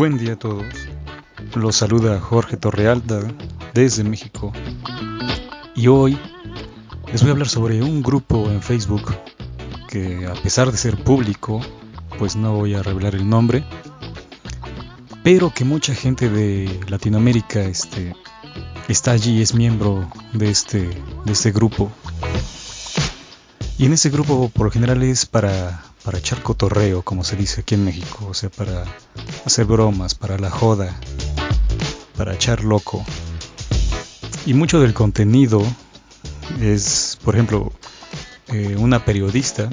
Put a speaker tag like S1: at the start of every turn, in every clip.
S1: Buen día a todos. Los saluda Jorge Torrealta desde México. Y hoy les voy a hablar sobre un grupo en Facebook que a pesar de ser público, pues no voy a revelar el nombre, pero que mucha gente de Latinoamérica este, está allí, es miembro de este, de este grupo. Y en ese grupo por lo general es para, para echar cotorreo, como se dice aquí en México, o sea, para hacer bromas, para la joda, para echar loco. Y mucho del contenido es, por ejemplo, eh, una periodista,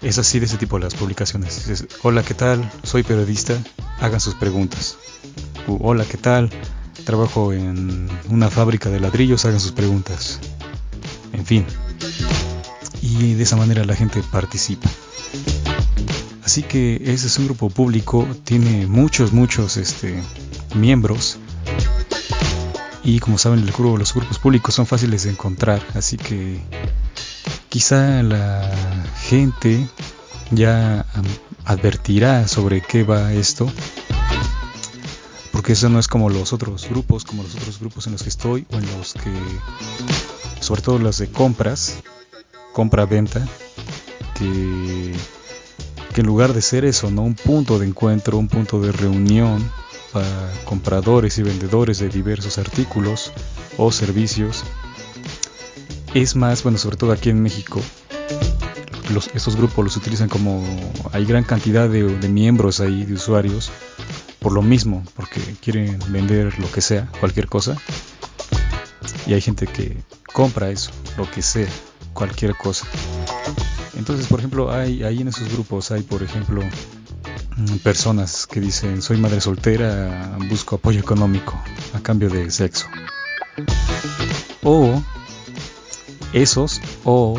S1: es así de ese tipo las publicaciones. Hola, ¿qué tal? Soy periodista, hagan sus preguntas. Hola, ¿qué tal? Trabajo en una fábrica de ladrillos, hagan sus preguntas. En fin, y de esa manera la gente participa. Así que ese es un grupo público, tiene muchos, muchos este, miembros. Y como saben el grupo, los grupos públicos son fáciles de encontrar, así que quizá la gente ya advertirá sobre qué va esto, porque eso no es como los otros grupos, como los otros grupos en los que estoy o en los que, sobre todo los de compras, compra-venta, que, que en lugar de ser eso, ¿no? un punto de encuentro, un punto de reunión para compradores y vendedores de diversos artículos o servicios, es más, bueno, sobre todo aquí en México, los, estos grupos los utilizan como hay gran cantidad de, de, miembros ahí, de usuarios, por lo mismo, porque quieren vender lo que sea, cualquier cosa. Y hay gente que compra eso, lo que sea, cualquier cosa. Entonces, por ejemplo, hay ahí en esos grupos hay, por ejemplo, mm, personas que dicen, "Soy madre soltera, busco apoyo económico a cambio de sexo." O esos o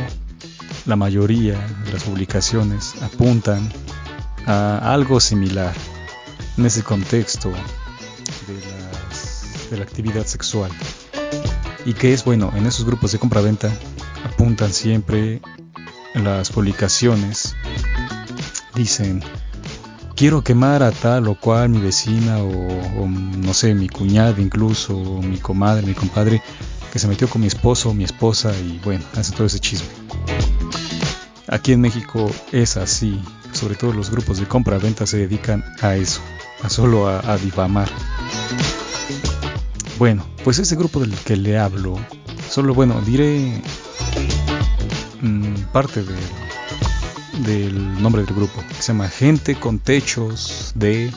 S1: la mayoría de las publicaciones apuntan a algo similar en ese contexto de, de la actividad sexual. Y que es bueno, en esos grupos de compra-venta apuntan siempre las publicaciones. Dicen, quiero quemar a tal o cual mi vecina o, no sé, mi cuñada incluso, o mi comadre, mi compadre, que se metió con mi esposo o mi esposa y bueno, hace todo ese chisme. Aquí en México es así, sobre todo los grupos de compra-venta se dedican a eso, a solo a, a. Bueno, pues ese grupo del que le hablo, solo bueno, diré mmm, parte de, del nombre del grupo, que se llama Gente con Techos de...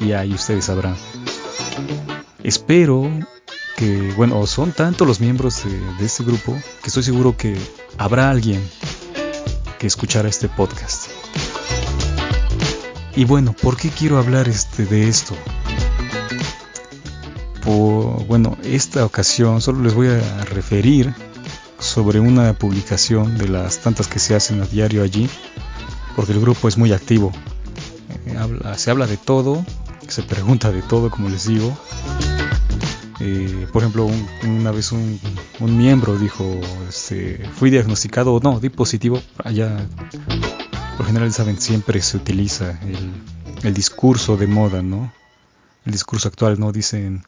S1: Y ahí ustedes sabrán. Espero que, bueno, son tantos los miembros de, de este grupo que estoy seguro que habrá alguien que escuchará este podcast. Y bueno, ¿por qué quiero hablar este, de esto? Por, bueno, esta ocasión solo les voy a referir sobre una publicación de las tantas que se hacen a diario allí, porque el grupo es muy activo. Eh, se habla de todo, se pregunta de todo, como les digo. Eh, por ejemplo, un, una vez un, miembro dijo, este, fui diagnosticado, no, di positivo, allá, por general saben, siempre se utiliza el, el discurso de moda, ¿no? El discurso actual, ¿no? Dicen,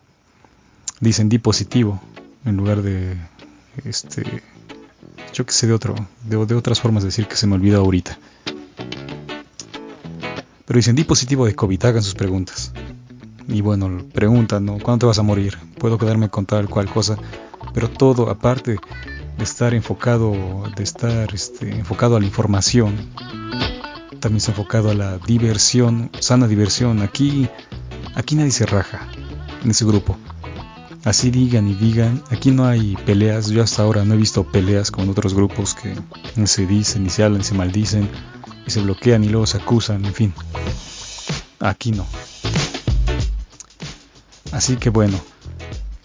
S1: dicen di positivo en lugar de este yo que sé de otro de, de, otras formas de decir que se me olvida ahorita. Pero dicen di positivo de COVID hagan sus preguntas. Y bueno preguntan ¿no? ¿cuándo te vas a morir? puedo quedarme con tal cual cosa. Pero todo aparte de estar enfocado de estar este, enfocado a la información también está enfocado a la diversión sana diversión. Aquí aquí nadie se raja en ese grupo Así digan y digan, aquí no hay peleas, yo hasta ahora no he visto peleas con otros grupos que se dicen y se hablan se maldicen y se bloquean y luego se acusan, en fin. Aquí no. Así que bueno,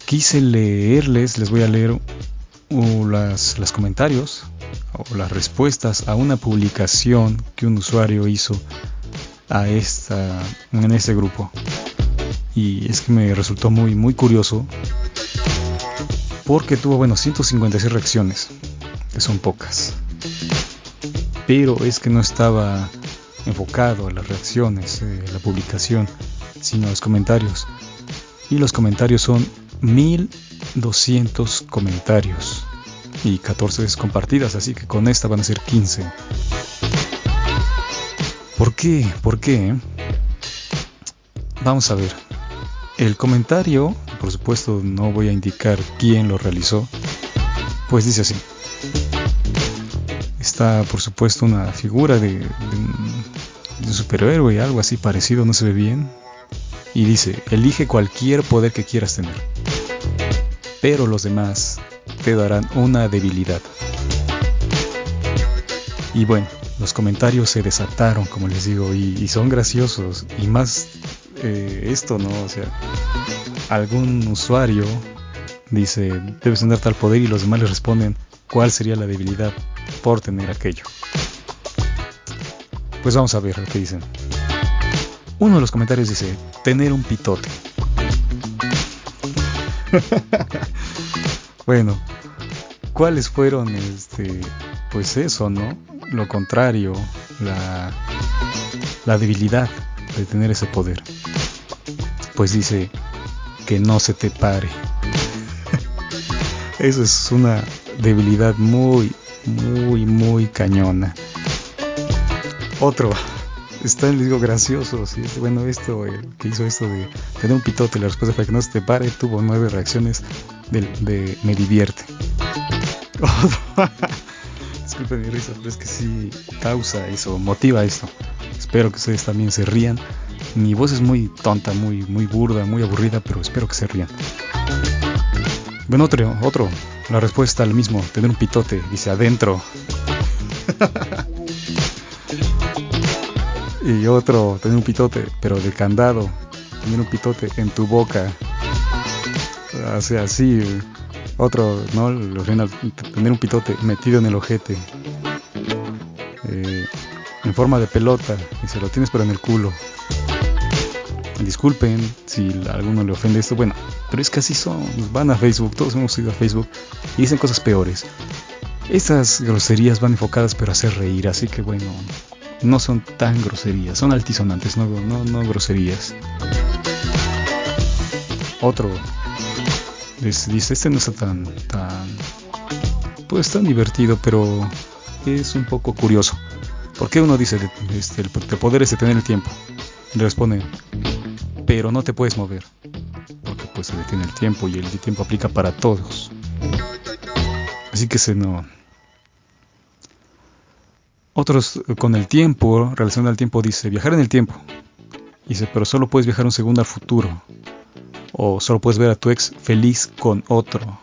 S1: quise leerles, les voy a leer las, comentarios o las respuestas a una publicación que un usuario hizo a esta, en este grupo y es que me resultó muy muy curioso porque tuvo bueno 156 reacciones que son pocas pero es que no estaba enfocado a las reacciones, eh, la publicación, sino a los comentarios. Y los comentarios son 1200 comentarios y 14 veces compartidas, así que con esta van a ser 15. ¿Por qué? ¿Por qué? Vamos a ver. El comentario, por supuesto no voy a indicar quién lo realizó, pues dice así. Está por supuesto una figura de, de, un, superhéroe, algo así parecido, no se ve bien. Y dice, elige cualquier poder que quieras tener. Pero los demás te darán una debilidad. Y bueno, los comentarios se desataron, como les digo, y, son graciosos. Y más eh, esto, ¿no? O sea, algún usuario dice, debes tener tal poder y los demás le responden, ¿cuál sería la debilidad por tener aquello? Pues vamos a ver lo que dicen. Uno de los comentarios dice, tener un pitote. bueno, ¿cuáles fueron este pues eso, ¿no? Lo contrario, la la debilidad de tener ese poder. Pues dice que no se te pare. eso es una debilidad muy muy muy cañona. Otro está, les digo, gracioso. ¿sí? Bueno, esto, que hizo esto de tener un pitote, la respuesta fue que no se te pare, tuvo nueve reacciones de, me divierte. Disculpen mi risa, pero es que sí causa eso, motiva esto. Espero que ustedes también se rían. Mi voz es muy tonta, muy, muy burda, muy aburrida, pero espero que se rían. Bueno, otro, otro. La respuesta al mismo, tener un pitote, dice adentro. y otro, tener un pitote, pero de candado. Tener un pitote en tu boca. O así. Otro, ¿no? Tener un pitote metido en el ojete. Eh, en forma de pelota. Y se lo tienes pero en el culo. Disculpen si a alguno le ofende esto. Bueno, pero es que así son. Van a Facebook, todos hemos ido a Facebook y dicen cosas peores. Esas groserías van enfocadas pero a hacer reír, así que bueno, no son tan groserías, son altisonantes, no, no, no groserías. Otro dice, este no está tan, tan, pues tan divertido, pero es un poco curioso. ¿Por qué uno dice, este, el, poder es detener el tiempo? Le responde, pero no te puedes mover, porque pues se detiene el tiempo y el tiempo aplica para todos. Así que se no, otros eh, con el tiempo, relacionado al tiempo, dice viajar en el tiempo. Dice, pero solo puedes viajar un segundo al futuro. O solo puedes ver a tu ex feliz con otro.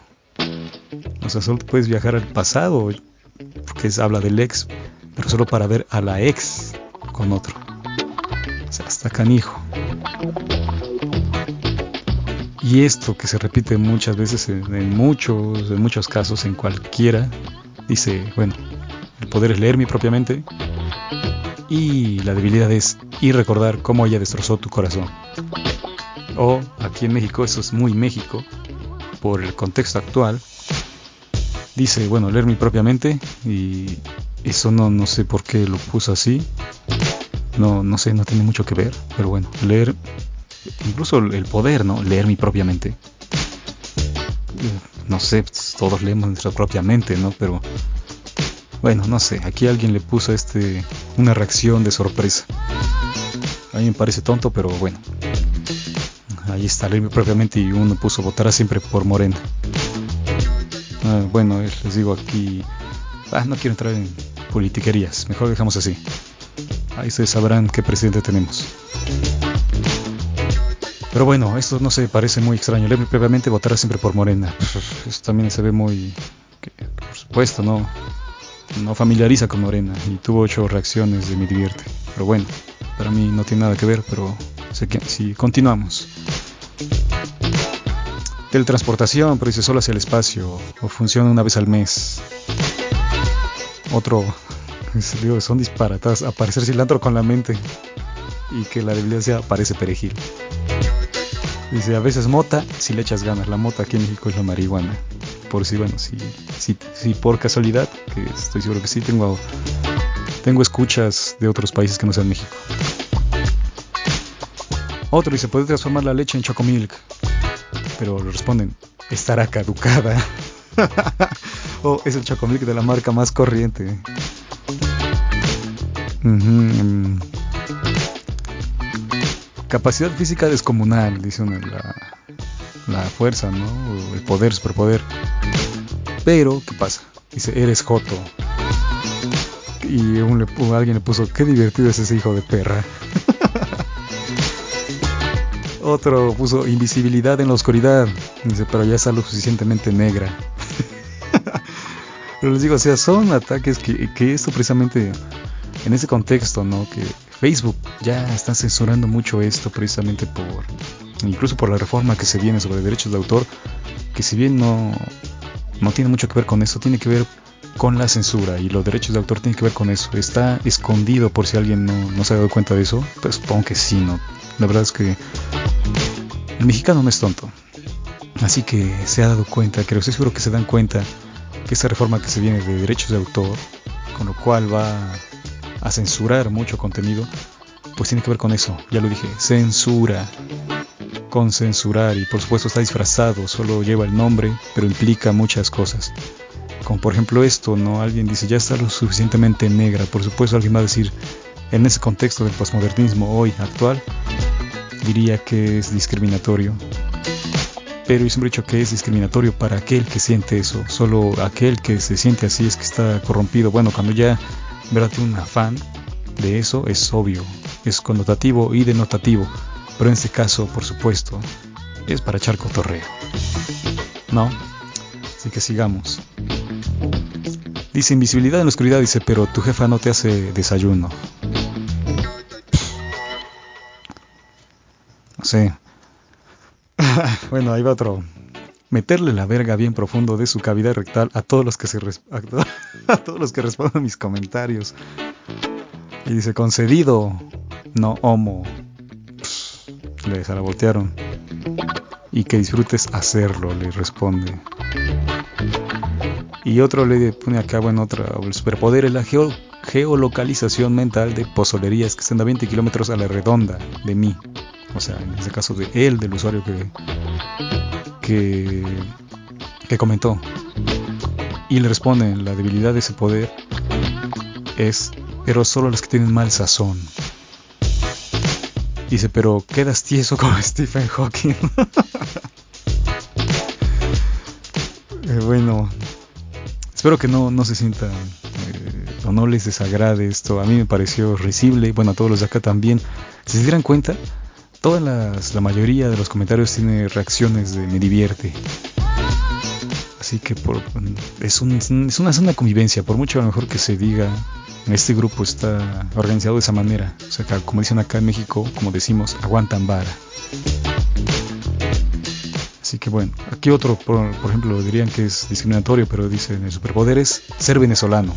S1: O sea, solo puedes viajar al pasado, porque habla del ex, solo para ver a la ex con otro. O sea, hasta canijo. Y esto que se repite muchas veces en, muchos, en muchos casos, en cualquiera, dice, bueno, el poder es leer mi propia mente. Y la debilidad es ir recordar cómo ella destrozó tu corazón. O aquí en México, eso es muy México, por el contexto actual. Dice, bueno, leer mi propia mente y eso no, no sé por qué lo puso así. No, no sé, no tiene mucho que ver, pero bueno, leer, incluso el poder, ¿no? Leer mi propia mente. No sé, todos leemos nuestra propia mente, ¿no? Pero bueno, no sé, aquí alguien le puso este una reacción de sorpresa. A mí me parece tonto, pero bueno. Ahí está, propiamente y uno puso votará siempre por Morena. Ah, bueno, les digo aquí, ah, no quiero entrar en politiquerías, mejor dejamos así. Ahí ustedes sabrán qué presidente tenemos. Pero bueno, esto no se parece muy extraño. Leer previamente votará siempre por Morena. Eso también se ve muy... por supuesto, ¿no? no familiariza con Morena y tuvo ocho reacciones de mi divierte. Pero bueno, para mí no tiene nada que ver, pero si continuamos. Teletransportación, pero dice solo hacia el espacio, o funciona una vez al mes. Otro, son disparatadas, aparecer cilantro con la mente y que la debilidad sea parece perejil. Dice, a veces mota si le echas ganas. La mota aquí en México es la marihuana por si, bueno, si, si, si por casualidad, que estoy seguro que sí, tengo, tengo escuchas de otros países que no sean México. Otro dice, ¿puede transformar la leche en chocomilk? Pero le responden, estará caducada. o es el chocomilk de la marca más corriente. Capacidad física descomunal, dice uno, la, fuerza, ¿no? el poder, superpoder. Pero, ¿qué pasa? Dice, eres Joto. Y alguien le puso, qué divertido es ese hijo de perra. Otro puso invisibilidad en la oscuridad. Dice, pero ya está lo suficientemente negra. Pero les digo, o sea, son ataques que, que esto precisamente en ese contexto, ¿no? Que Facebook ya está censurando mucho esto precisamente por, incluso por la reforma que se viene sobre derechos de autor, que si bien no, no tiene mucho que ver con eso, tiene que ver con la censura y los derechos de autor tienen que ver con eso. Está escondido por si alguien no, se ha dado cuenta de eso. Pues supongo que sí, ¿no? La verdad es que el mexicano no es tonto. Así que se ha dado cuenta, creo, estoy seguro que se dan cuenta que esta reforma que se viene de derechos de autor, con lo cual va a censurar mucho contenido, pues tiene que ver con eso. Ya lo dije, censura. Con censurar y por supuesto está disfrazado, solo lleva el nombre, pero implica muchas cosas. Como por ejemplo esto, ¿no? Alguien dice, ya está lo suficientemente negra. Por supuesto alguien va a decir, en ese contexto del posmodernismo hoy actual, diría que es discriminatorio. Pero yo siempre he dicho que es discriminatorio para aquel que siente eso. Solo aquel que se siente así es que está corrompido. Bueno, cuando ya ¿verdad? un afán de eso es obvio, es connotativo y denotativo, pero en este caso, por supuesto, es para echar cotorreo. ¿No? Así que sigamos. Dice invisibilidad en la oscuridad, dice, pero tu jefa no te hace desayuno. No sé. bueno, ahí va otro meterle la verga bien profundo de su cavidad rectal a todos los que se a todos los que responden mis comentarios. Y dice, concedido, no homo. le se la voltearon. Y que disfrutes hacerlo, le responde. Y otro le pone acá, bueno, otra, el superpoder es la geolocalización mental de pozolerías que estén a 20 kilómetros a la redonda de mí. O sea, en ese caso de él, del usuario que que, comentó. Y le responden, la debilidad de ese poder es, pero solo los que tienen mal sazón. Dice, pero quedas tieso como Stephen Hawking. Eh, bueno, espero que no, no se sientan eh, o no les desagrade esto. A mí me pareció risible, bueno, a todos los de acá también. Si se dieran cuenta, todas las, la mayoría de los comentarios tiene reacciones de me divierte. Así que por, es, un, es una zona convivencia, por mucho a lo mejor que se diga, este grupo está organizado de esa manera. O sea, como dicen acá en México, como decimos, aguantan vara. Así que bueno, aquí otro, por, por ejemplo, dirían que es discriminatorio, pero dicen el superpoder es ser venezolano.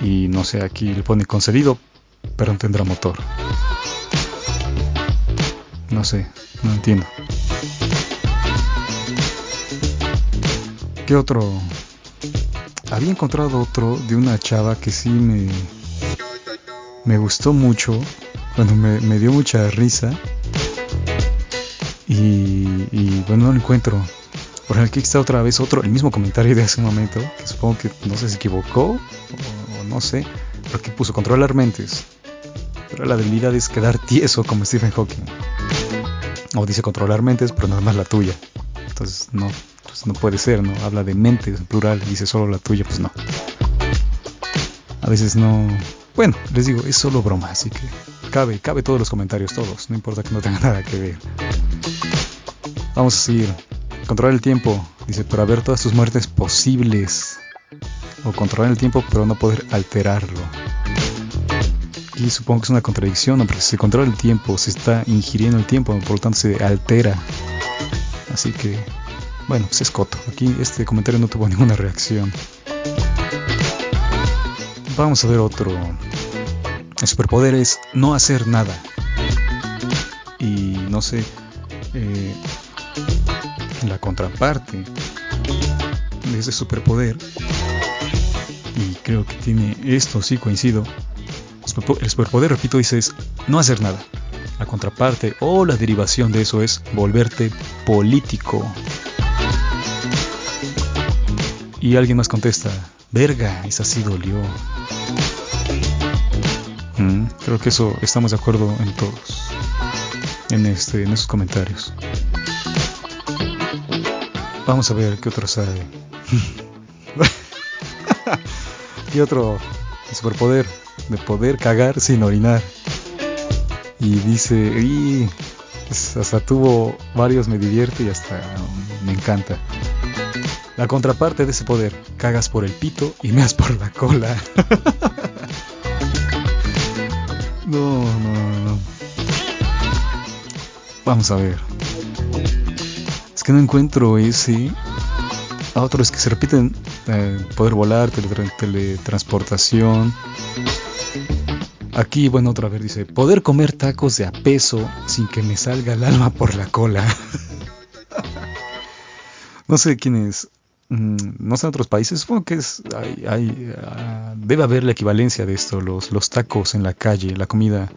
S1: Y no sé, aquí le pone concedido, pero no tendrá motor. No sé, no entiendo. ¿Qué otro? Había encontrado otro de una chava que sí me, me gustó mucho, cuando me, me dio mucha risa. Y, y, bueno, no lo encuentro. Por aquí está otra vez otro, el mismo comentario de hace un momento, que supongo que no sé, se equivocó, o, no sé, porque puso controlar mentes. Pero la debilidad es quedar tieso como Stephen Hawking. O dice controlar mentes, pero nada más la tuya. Entonces no, pues no puede ser, ¿no? Habla de mentes en plural, dice solo la tuya, pues no. A veces no... Bueno, les digo, es solo broma, así que cabe, cabe todos los comentarios, todos, no importa que no tenga nada que ver. Vamos a seguir. Controlar el tiempo, dice, para ver todas tus muertes posibles. O controlar el tiempo, pero no poder alterarlo. Y supongo que es una contradicción, porque si se controla el tiempo, se está ingiriendo el tiempo, por lo tanto se altera. Así que, bueno, pues es coto. Aquí este comentario no tuvo ninguna reacción. Vamos a ver otro. El superpoder es no hacer nada. Y no sé, eh, la contraparte de ese superpoder, y creo que tiene esto, sí coincido. El superpoder, repito, dice es no hacer nada. La contraparte o la derivación de eso es volverte político. Y alguien más contesta, verga, esa sí dolió. Mm, creo que eso estamos de acuerdo en todos. En este, en esos comentarios. Vamos a ver qué otro sabe. y otro superpoder de poder cagar sin orinar. Y dice, y hasta tuvo varios, me divierte y hasta me encanta. La contraparte de ese poder, cagas por el pito y meas por la cola. no, no, no. Vamos a ver. Es que no encuentro ese. A otros que se repiten eh, poder volar, teletransportación. Aquí, bueno, otra vez dice, poder comer tacos de a peso sin que me salga el alma por la cola. no sé quién es Mm, no sé en otros países, supongo que es, ah, debe haber la equivalencia de esto, los, los tacos en la calle, la comida,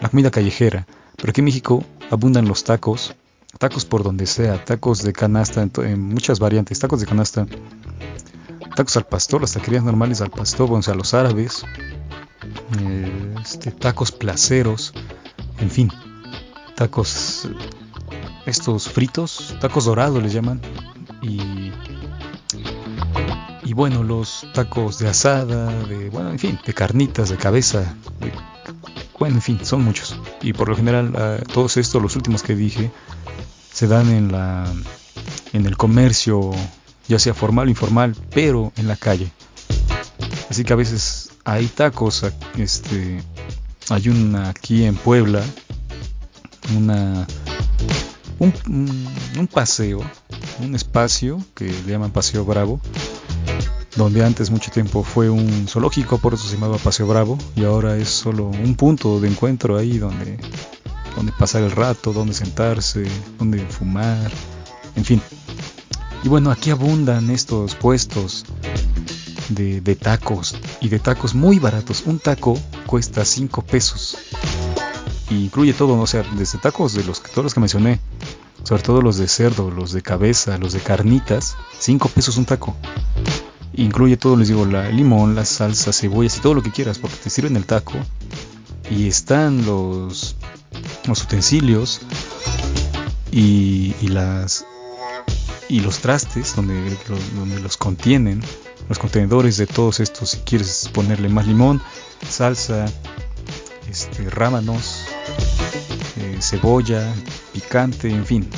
S1: la comida callejera. Pero aquí en México abundan los tacos, tacos por donde sea, tacos de canasta en, muchas variantes, tacos de canasta, tacos al pastor, las taquerías normales al pastor, o sea, los árabes, eh, este, tacos placeros, en fin, tacos estos fritos, tacos dorados les llaman, y y bueno, los tacos de asada, de, bueno, en fin, de carnitas, de cabeza, bueno, en fin, son muchos. Y por lo general, ah, todos estos, los últimos que dije, se dan en, la, en el comercio, ya sea formal o informal, pero en la calle. Así que a veces hay tacos, este, hay una aquí en Puebla, una, un, paseo, un espacio que le llaman Paseo Bravo, donde antes mucho tiempo fue un zoológico, por eso se llamaba Paseo Bravo, y ahora es solo un punto de encuentro ahí donde, donde pasar el rato, donde sentarse, donde fumar, en fin. Y bueno, aquí abundan estos puestos de, tacos y de tacos muy baratos. Un taco cuesta 5 pesos. Y incluye todo, o sea, desde tacos de los que todos los que mencioné, sobre todo los de cerdo, los de cabeza, los de carnitas, 5 pesos un taco. Incluye todo, les digo, la limón, la salsa, cebollas y todo lo que quieras, porque te sirven el taco. Y están los, los utensilios y, las y los trastes donde, donde los contienen, los contenedores de todos estos. Si quieres ponerle más limón, salsa, este, rábanos, eh, cebolla, picante, en fin,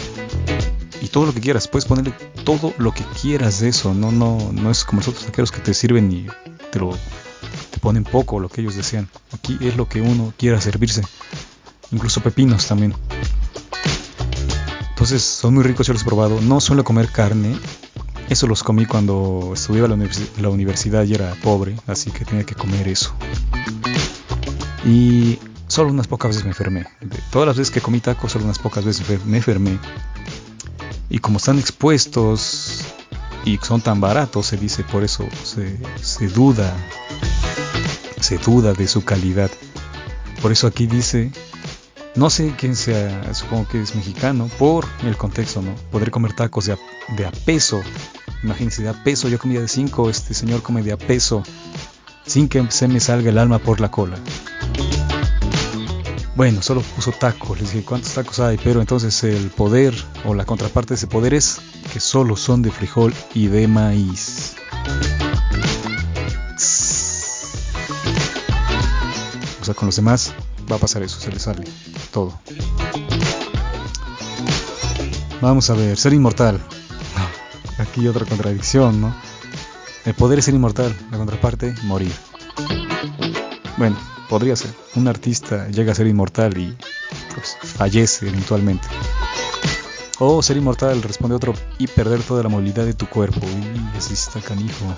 S1: y todo lo que quieras. Puedes ponerle todo lo que quieras de eso. No, no, no es como los otros taqueros que te sirven y te lo te ponen poco lo que ellos desean. Aquí es lo que uno quiera servirse. Incluso pepinos también. Entonces son muy ricos, yo los he probado. No suelo comer carne. Eso los comí cuando estudiaba la, universidad y era pobre, así que tenía que comer eso. Y solo unas pocas veces me enfermé. todas las veces que comí tacos, solo unas pocas veces me enfermé y como están expuestos y son tan baratos, se dice, por eso se, duda, se duda de su calidad. Por eso aquí dice, no sé quién sea, supongo que es mexicano, por el contexto, ¿no? Poder comer tacos de a, peso. Imagínense, de a peso, yo comía de 5, este señor come de a peso, sin que se me salga el alma por la cola. Bueno, solo puso tacos, les dije cuántos tacos hay, pero entonces el poder o la contraparte de ese poder es que solo son de frijol y de maíz. O sea, con los demás va a pasar eso, se les sale todo. Vamos a ver, ser inmortal. Aquí otra contradicción, ¿no? El poder es ser inmortal, la contraparte, morir. Bueno, podría ser. Un artista llega a ser inmortal y pues, fallece eventualmente. O ser inmortal, responde otro, y perder toda la movilidad de tu cuerpo. Y así está canijo.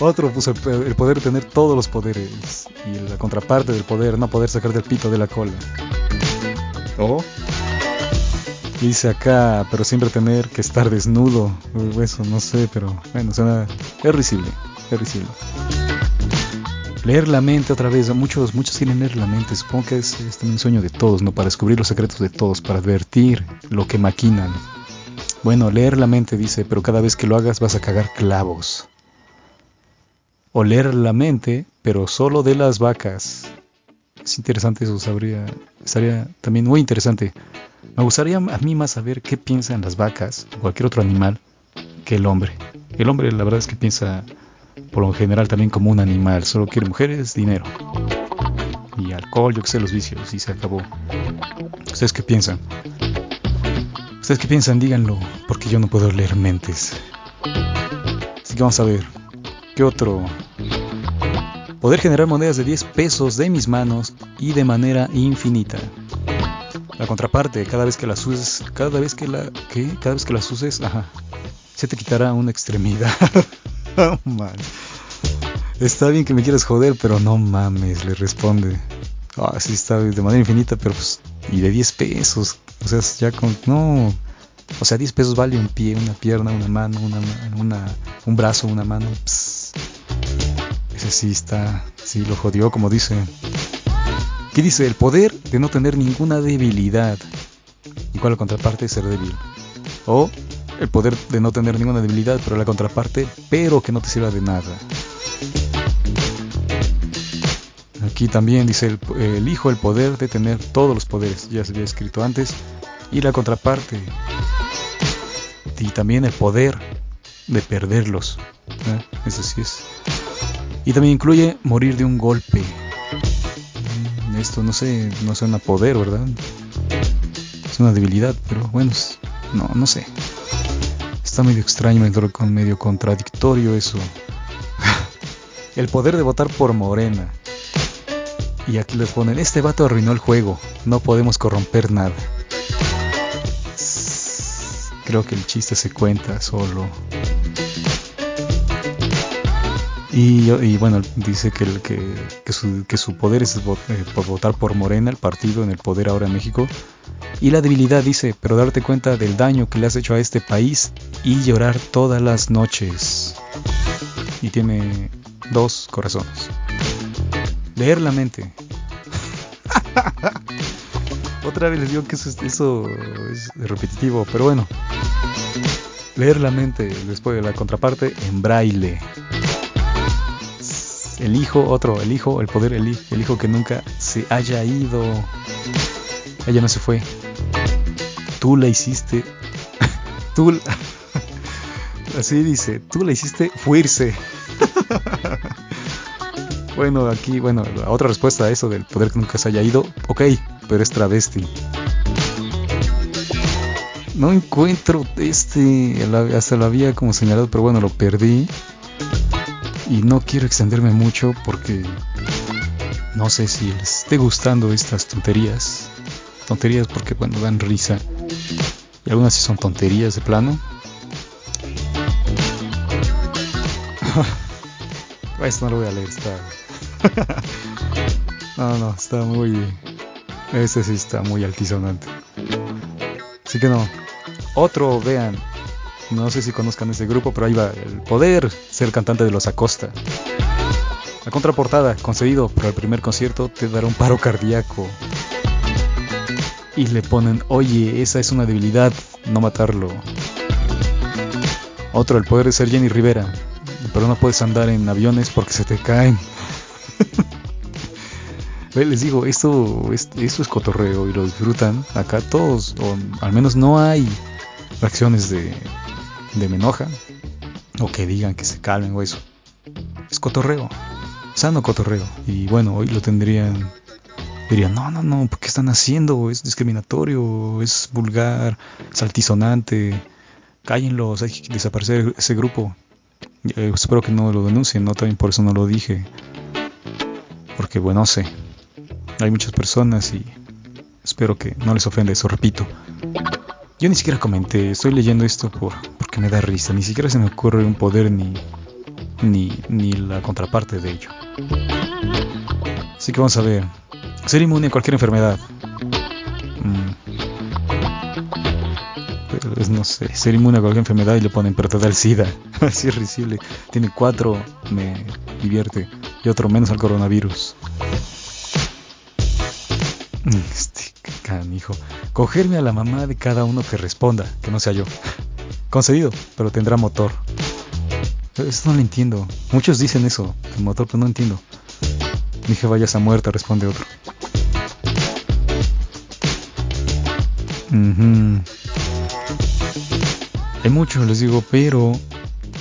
S1: Otro puso el poder de tener todos los poderes. Y la contraparte del poder, no poder sacar del pito de la cola. O dice acá, pero siempre tener que estar desnudo. Eso no sé, pero bueno, suena. Es risible, es risible. Leer la mente otra vez, muchos, muchos quieren leer la mente, supongo que es, es también un sueño de todos, ¿no? Para descubrir los secretos de todos, para advertir lo que maquinan. Bueno, leer la mente dice, pero cada vez que lo hagas vas a cagar clavos. O leer la mente, pero solo de las vacas. Es interesante eso, sabría, estaría también muy interesante. Me gustaría a mí más saber qué piensan las vacas o cualquier otro animal que el hombre. El hombre la verdad es que piensa por lo general también como un animal, solo quiere mujeres, dinero y alcohol, yo que sé, los vicios y se acabó. ¿Ustedes qué piensan? ¿Ustedes qué piensan? Díganlo, porque yo no puedo leer mentes. Así que vamos a ver, ¿qué otro? Poder generar monedas de 10 pesos de mis manos y de manera infinita. La contraparte, cada vez que las uses, cada vez que la, ¿qué? Cada vez que las uses, ajá, se te quitará una extremidad. Está bien que me quieras joder, pero no mames, le responde. Ah, está de manera infinita, pero pues, y de 10 pesos. O sea, ya con, no, o sea, 10 pesos vale un pie, una pierna, una mano, una, una un brazo, una mano. Ese está, sí lo jodió, como dice. ¿Qué dice? El poder de no tener ninguna debilidad. ¿Y cuál la contraparte ser débil? O el poder de no tener ninguna debilidad, pero la contraparte, pero que no te sirva de nada. Aquí también dice el, el, hijo el poder de tener todos los poderes, ya se había escrito antes, y la contraparte, y también el poder de perderlos, ¿eh? eso sí es. Y también incluye morir de un golpe, esto no sé, no suena poder, ¿verdad? Es una debilidad, pero bueno, no, no sé. Está medio extraño, medio contradictorio eso. el poder de votar por Morena. Y aquí les ponen, este vato arruinó el juego, no podemos corromper nada. Creo que el chiste se cuenta solo. Y, bueno, dice que, su, que, su, poder es eh, por votar por Morena, el partido en el poder ahora en México. Y la debilidad dice, pero darte cuenta del daño que le has hecho a este país y llorar todas las noches. Y tiene dos corazones. Leer la mente. Otra vez les digo que eso, eso es repetitivo, pero bueno. Leer la mente después de la contraparte en braille el hijo, otro, el hijo, el poder, el, el hijo que nunca se haya ido. Ella no se fue. Tú la hiciste. tú. Así dice, tú la hiciste fuirse. bueno, aquí, bueno, la otra respuesta a eso del poder que nunca se haya ido. Ok, pero es travesti. No encuentro este, hasta lo había como señalado, pero bueno, lo perdí y no quiero extenderme mucho porque no sé si les esté gustando estas tonterías. Tonterías porque bueno, dan risa. Y algunas sí son tonterías de plano. Esto no lo voy a leer, está... no, no, está muy... Este sí está muy altisonante. Así que no. Otro, vean, no sé si conozcan ese grupo, pero ahí va. El poder ser cantante de los Acosta. La contraportada, concedido para el primer concierto, te dará un paro cardíaco. Y le ponen, oye, esa es una debilidad, no matarlo. Otro, el poder de ser Jenny Rivera. Pero no puedes andar en aviones porque se te caen. Les digo, esto, esto es cotorreo y lo disfrutan acá todos, o al menos no hay reacciones de de me enoja. O que digan que se calmen o eso. Es cotorreo. Sano cotorreo. Y bueno, hoy lo tendrían. Dirían, no, no, no, ¿qué están haciendo? Es discriminatorio, es vulgar, es altisonante. Cállenlos, hay que desaparecer ese grupo. Eh, espero que no lo denuncien, no también por eso no lo dije. Porque bueno, no sé. Hay muchas personas y espero que no les ofenda eso, repito. Yo ni siquiera comenté, estoy leyendo esto por, porque me da risa, ni siquiera se me ocurre un poder ni, ni, ni la contraparte de ello. Así que vamos a ver. Ser inmune a cualquier enfermedad. Mm. es, no sé, ser inmune a cualquier enfermedad y le ponen, da el SIDA. Así es risible. Tiene cuatro, me divierte, y otro menos al coronavirus. Este canijo. Cogerme a la mamá de cada uno que responda, que no sea yo. Concedido, pero tendrá motor. Eso no lo entiendo. Muchos dicen eso, el motor, pero no entiendo. Dije, vayas a muerta, responde otro. Hay muchos, les digo, pero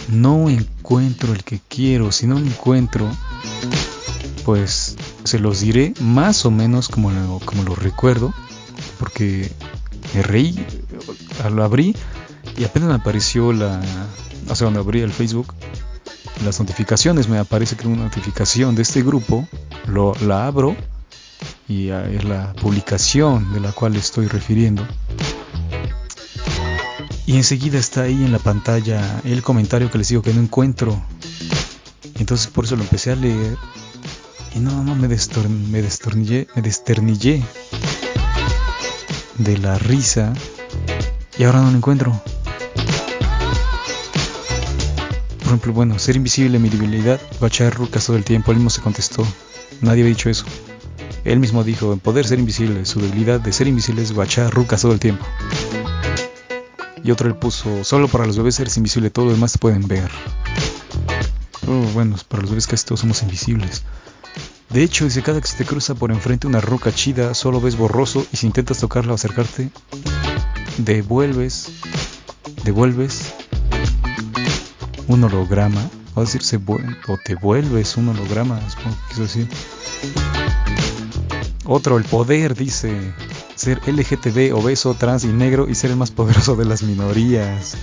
S1: no encuentro el que quiero. Si no lo encuentro, pues se los diré más o menos como lo, como lo recuerdo. Porque me reí, lo abrí y apenas me apareció la... O sea, cuando abrí el Facebook, las notificaciones, me aparece que una notificación de este grupo, lo, la abro y es la publicación de la cual estoy refiriendo. Y enseguida está ahí en la pantalla el comentario que les digo que no encuentro. Entonces por eso lo empecé a leer. Y no, no, me, me destornillé, me desternillé de la risa. Y ahora no lo encuentro. Por ejemplo, bueno, ser invisible, mi debilidad, echar rucas todo el tiempo. Él mismo se contestó. Nadie había dicho eso. Él mismo dijo, en poder ser invisible, su debilidad de ser invisible es guachar rucas todo el tiempo. Y otro le puso, solo para los bebés eres invisible, todo lo demás te pueden ver. Pero bueno, para los bebés casi todos somos invisibles. De hecho, dice, cada que se te cruza por enfrente una roca chida, solo ves borroso y si intentas tocarla o acercarte, devuelves, devuelves un holograma. Va a decirse, o te vuelves un holograma, supongo que quiso decir. Otro, el poder, dice ser LGTB, obeso, trans y negro y ser el más poderoso de las minorías.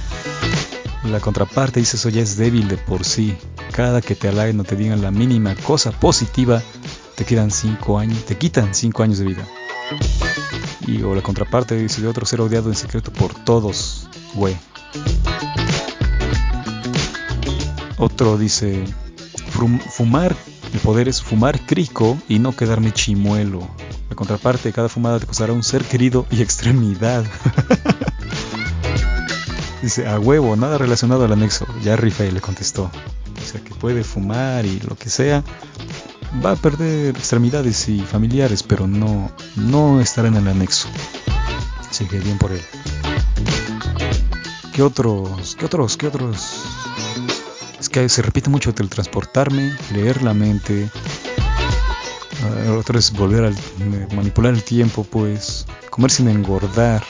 S1: La contraparte dice eso ya es débil de por sí. Cada que te halaguen no te digan la mínima cosa positiva, te quedan 5 años, te quitan 5 años de vida. Y o la contraparte dice de otro ser odiado en secreto por todos, güey. Otro dice fumar el poder es fumar crico y no quedarme chimuelo. La contraparte cada fumada te costará un ser querido y extremidad. Dice, a huevo, nada relacionado al anexo. Ya Rife le contestó. O sea, que puede fumar y lo que sea. Va a perder extremidades y familiares, pero no, no estará en el anexo. Así que bien por él. ¿Qué otros? ¿Qué otros? ¿Qué otros? se repite mucho teletransportarme, leer la mente. Uh, otro es volver a manipular el tiempo, pues comer sin engordar.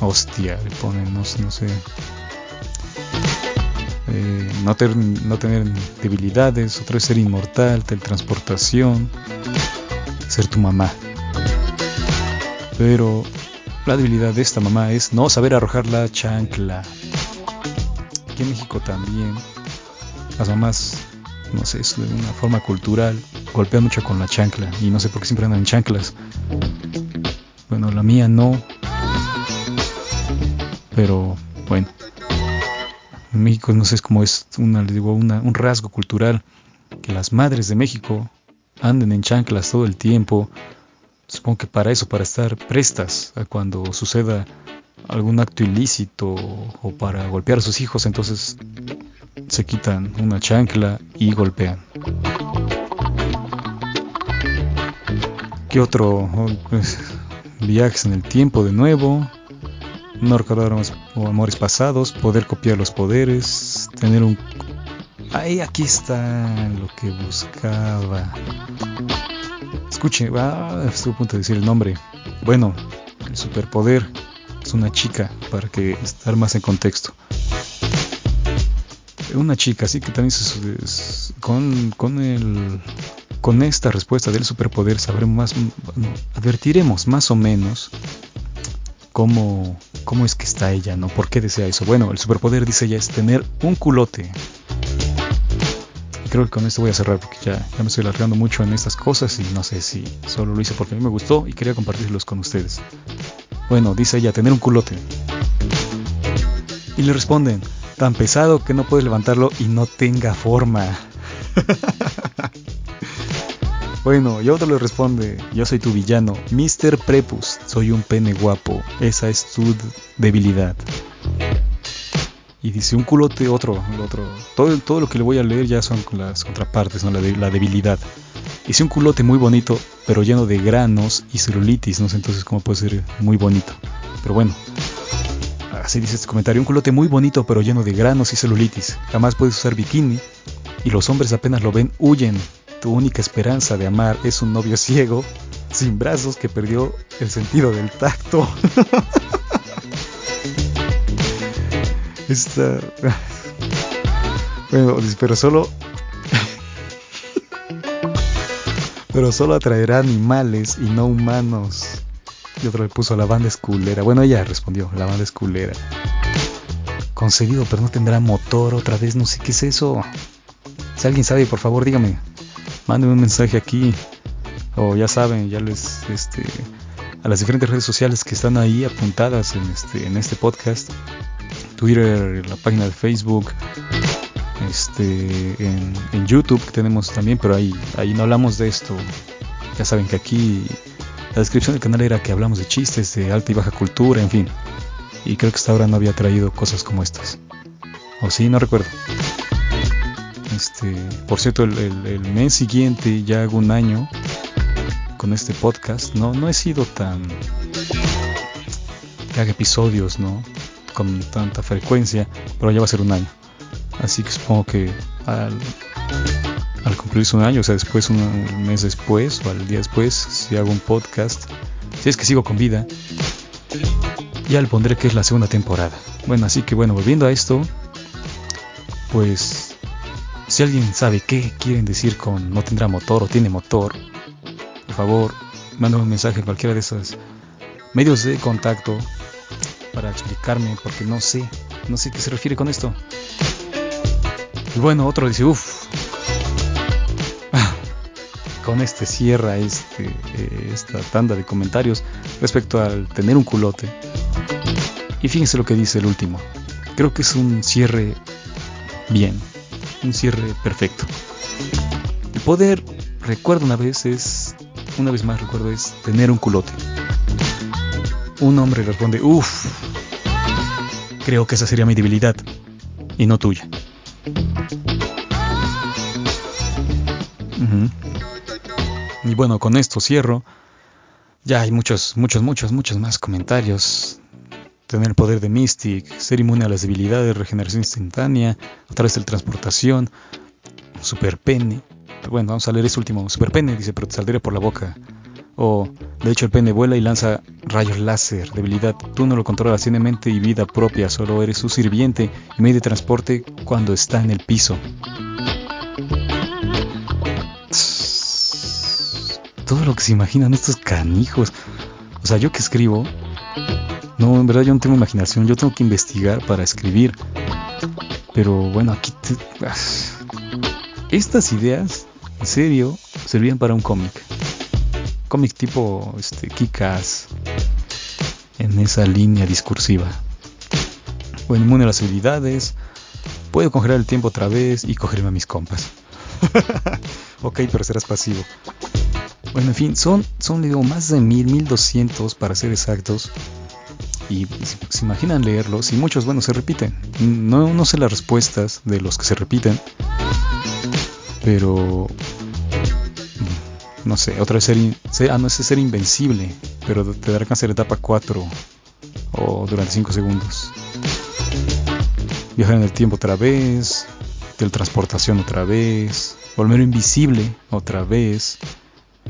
S1: Hostia, le ponen, no, sé. Eh, no, no tener debilidades, otro es ser inmortal, teletransportación, ser tu mamá. Pero la debilidad de esta mamá es no saber arrojar la chancla. Aquí en México también las mamás, no sé, es de una forma cultural, golpean mucho con la chancla y no sé por qué siempre andan en chanclas. Bueno, la mía no. Pero bueno, en México no sé cómo es una, digo, una, un rasgo cultural que las madres de México anden en chanclas todo el tiempo. Supongo que para eso, para estar prestas a cuando suceda algún acto ilícito o para golpear a sus hijos, entonces se quitan una chancla y golpean. ¿Qué otro? Oh, pues, viajes en el tiempo de nuevo, no recordar amores pasados, poder copiar los poderes, tener un... Ahí, aquí está lo que buscaba. Escuche, ah, estuve a punto de decir el nombre. Bueno, el superpoder es una chica, para que estar más en contexto una chica, así que también con, con, el, con esta respuesta del superpoder sabremos más, advertiremos más o menos cómo, cómo es que está ella, ¿no? ¿Por qué desea eso? Bueno, el superpoder, dice ella, es tener un culote. creo que con esto voy a cerrar porque ya, ya me estoy alargando mucho en estas cosas y no sé si solo lo hice porque a mí me gustó y quería compartirlos con ustedes. Bueno, dice ella, tener un culote. Y le responden, tan pesado que no puedes levantarlo y no tenga forma. bueno, y otro le responde, yo soy tu villano, Mr. Prepus, soy un pene guapo, esa es tu debilidad. Y dice un culote, otro, otro. Todo, todo lo que le voy a leer ya son las contrapartes. La, de, la debilidad. Dice un culote muy bonito, pero lleno de granos y celulitis, no sé entonces cómo puede ser muy bonito. Pero bueno, así dice este comentario. Un culote muy bonito, pero lleno de granos y celulitis. Jamás puedes usar bikini y los hombres apenas lo ven, huyen. Tu única esperanza de amar es un novio ciego, sin brazos, que perdió el sentido del tacto. Esta... Bueno, pero solo... pero solo atraerá animales y no humanos. Y otro le puso la banda esculera. Bueno, ella respondió, la banda esculera. Concebido, pero no tendrá motor otra vez, no sé qué es eso. Si alguien sabe, por favor, dígame. Mándenme un mensaje aquí. O ya saben, ya les este a las diferentes redes sociales que están ahí apuntadas en este en este podcast. Twitter, la página de Facebook, este, en, YouTube que tenemos también, pero ahí, ahí no hablamos de esto. Ya saben que aquí la descripción del canal era que hablamos de chistes, de alta y baja cultura, en fin. Y creo que hasta ahora no había traído cosas como estas. O sí, no recuerdo. Este, por cierto, el, mes siguiente ya hago un año con este podcast. No, no he sido tan que haga episodios, ¿no? con tanta frecuencia, pero ya va a ser un año. Así que supongo que al, al cumplirse un año, o sea, después, un mes después o al día después, si hago un podcast, si es que sigo con vida, ya le pondré que es la segunda temporada. Bueno, así que bueno, volviendo a esto, pues si alguien sabe qué quieren decir con no tendrá motor o tiene motor, por favor, mándame un mensaje en cualquiera de esos medios de contacto para explicarme porque no sé, no sé qué se refiere con esto. Y bueno, otro dice, uff, con este cierra este, eh, esta tanda de comentarios respecto al tener un culote. Y fíjense lo que dice el último. Creo que es un cierre bien, un cierre perfecto. El poder, recuerdo una vez, es, una vez más recuerdo, es tener un culote. Un hombre responde, uff, creo que esa sería mi debilidad y no tuya. Y bueno, con esto cierro. Ya hay muchos, muchos, muchos, muchos más comentarios. Tener el poder de Mystic, ser inmune a las debilidades, regeneración instantánea, a través de la transportación, super pene. Bueno, vamos a leer ese último. Super pene, dice, pero te saldría por la boca. O, de hecho, el pene vuela y lanza rayos láser. Debilidad, tú no lo controlas, tiene mente y vida propia, solo eres su sirviente y medio de transporte cuando está en el piso. Todo lo que se imaginan estos canijos. O sea, yo que escribo, no, en verdad yo no tengo imaginación, yo tengo que investigar para escribir. Pero bueno, aquí estas ideas, en serio, servían para un cómic cómic tipo este, Kikas en esa línea discursiva. O inmune a las habilidades, puedo congelar el tiempo otra vez y cogerme a mis compas. ok, pero serás pasivo. Bueno, en fin, son, son digo, más de mil, mil doscientos para ser exactos. Y se imaginan leerlos, y muchos, bueno, se repiten. No, no sé las respuestas de los que se repiten, pero no sé, otra vez ser, ah, no sé, ser invencible, pero te dará cáncer etapa 4 o durante 5 segundos. Viajar en el tiempo otra vez, teletransportación otra vez, volver invisible otra vez.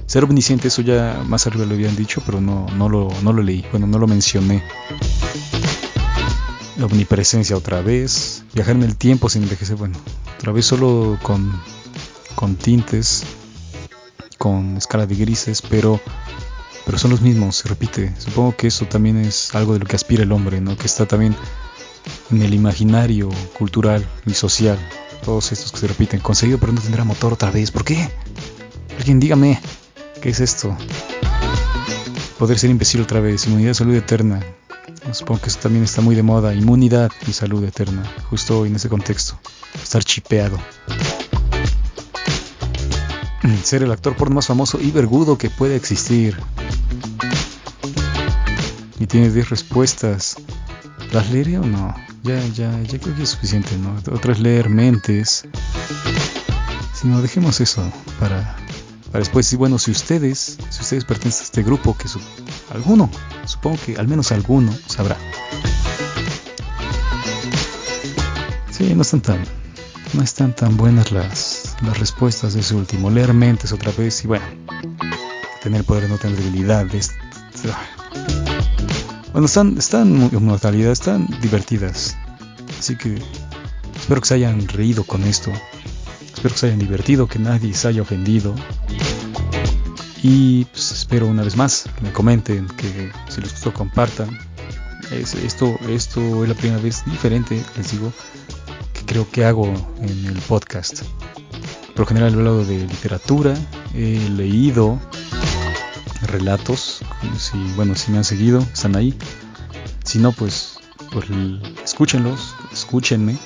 S1: Ser omnisciente, eso ya más arriba lo habían dicho, pero no, no, lo, no lo leí, bueno, no lo mencioné. La omnipresencia otra vez, viajar en el tiempo sin envejecer, bueno, otra vez solo con, con tintes con escala de grises, pero, pero son los mismos, se repite. Supongo que eso también es algo de lo que aspira el hombre, ¿no? que está también en el imaginario cultural y social. Todos estos que se repiten. Conseguido, pero no tendrá motor otra vez. ¿Por qué? Alguien dígame, ¿qué es esto? Poder ser imbécil otra vez. Inmunidad salud eterna. Supongo que eso también está muy de moda. Inmunidad y salud eterna. Justo en ese contexto. Estar chipeado. ser el actor porno más famoso y vergudo que puede existir. Y tienes 10 respuestas. ¿Las leeré o no? Ya, ya, ya creo que es suficiente, ¿no? Otras leer mentes. Si no, dejemos eso para, para después. Y bueno, si ustedes, si ustedes pertenecen a este grupo, que su, alguno, supongo que al menos alguno sabrá. Sí, no están tan, no están tan buenas las, las respuestas de ese último. Leer mentes otra vez y bueno, tener poder, no tener debilidades. Bueno, están, están en mortalidad, están divertidas. Así que espero que se hayan reído con esto. Espero que se hayan divertido, que nadie se haya ofendido. Y pues, espero una vez más que me comenten, que si les gustó compartan. esto, esto es la primera vez diferente, les digo, que creo que hago en el podcast. Por lo general he hablado de literatura, he leído relatos, si bueno, si me han seguido, están ahí. Si no, pues, pues escúchenlos, escúchenme.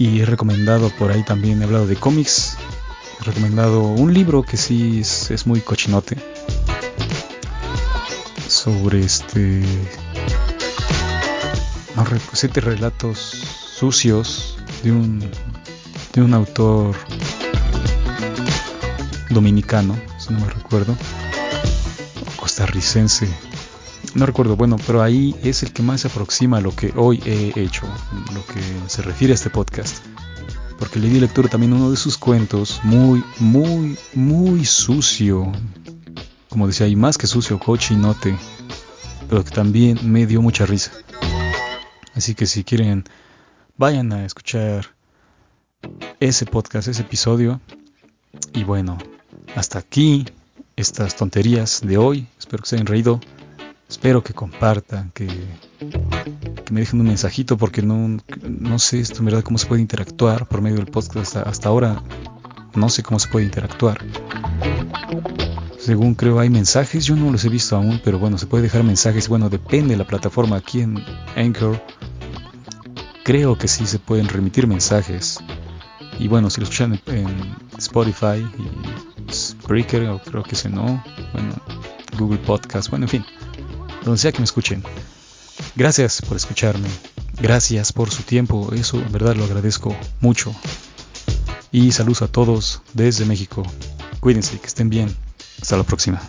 S1: Y he recomendado por ahí también, he hablado de cómics, he recomendado un libro que sí es, muy cochinote. Sobre este... Siete relatos sucios de un, de un autor dominicano, si no me recuerdo, costarricense, no recuerdo, bueno, pero ahí es el que más se aproxima a lo que hoy he hecho, lo que se refiere a este podcast. Porque le di lectura también uno de sus cuentos, muy, muy, muy sucio. Como decía, y más que sucio, cochinote. Pero que también me dio mucha risa. Así que si quieren, vayan a escuchar ese podcast, ese episodio. Y bueno, hasta aquí estas tonterías de hoy. Espero que se hayan reído. Espero que compartan, que, me dejen un mensajito porque no, no sé esto en verdad cómo se puede interactuar por medio del podcast. Hasta, ahora no sé cómo se puede interactuar. Según creo hay mensajes, yo no los he visto aún, pero bueno, se puede dejar mensajes. Bueno, depende de la plataforma. Aquí en Anchor creo que sí se pueden remitir mensajes. Y bueno, si lo escuchan en, Spotify y Spreaker, creo que ese no, bueno, Google Podcast, bueno, en fin donde sea que me escuchen. Gracias por escucharme, gracias por su tiempo, eso en verdad lo agradezco mucho. Y saludos a todos desde México. Cuídense, que estén bien. Hasta la próxima.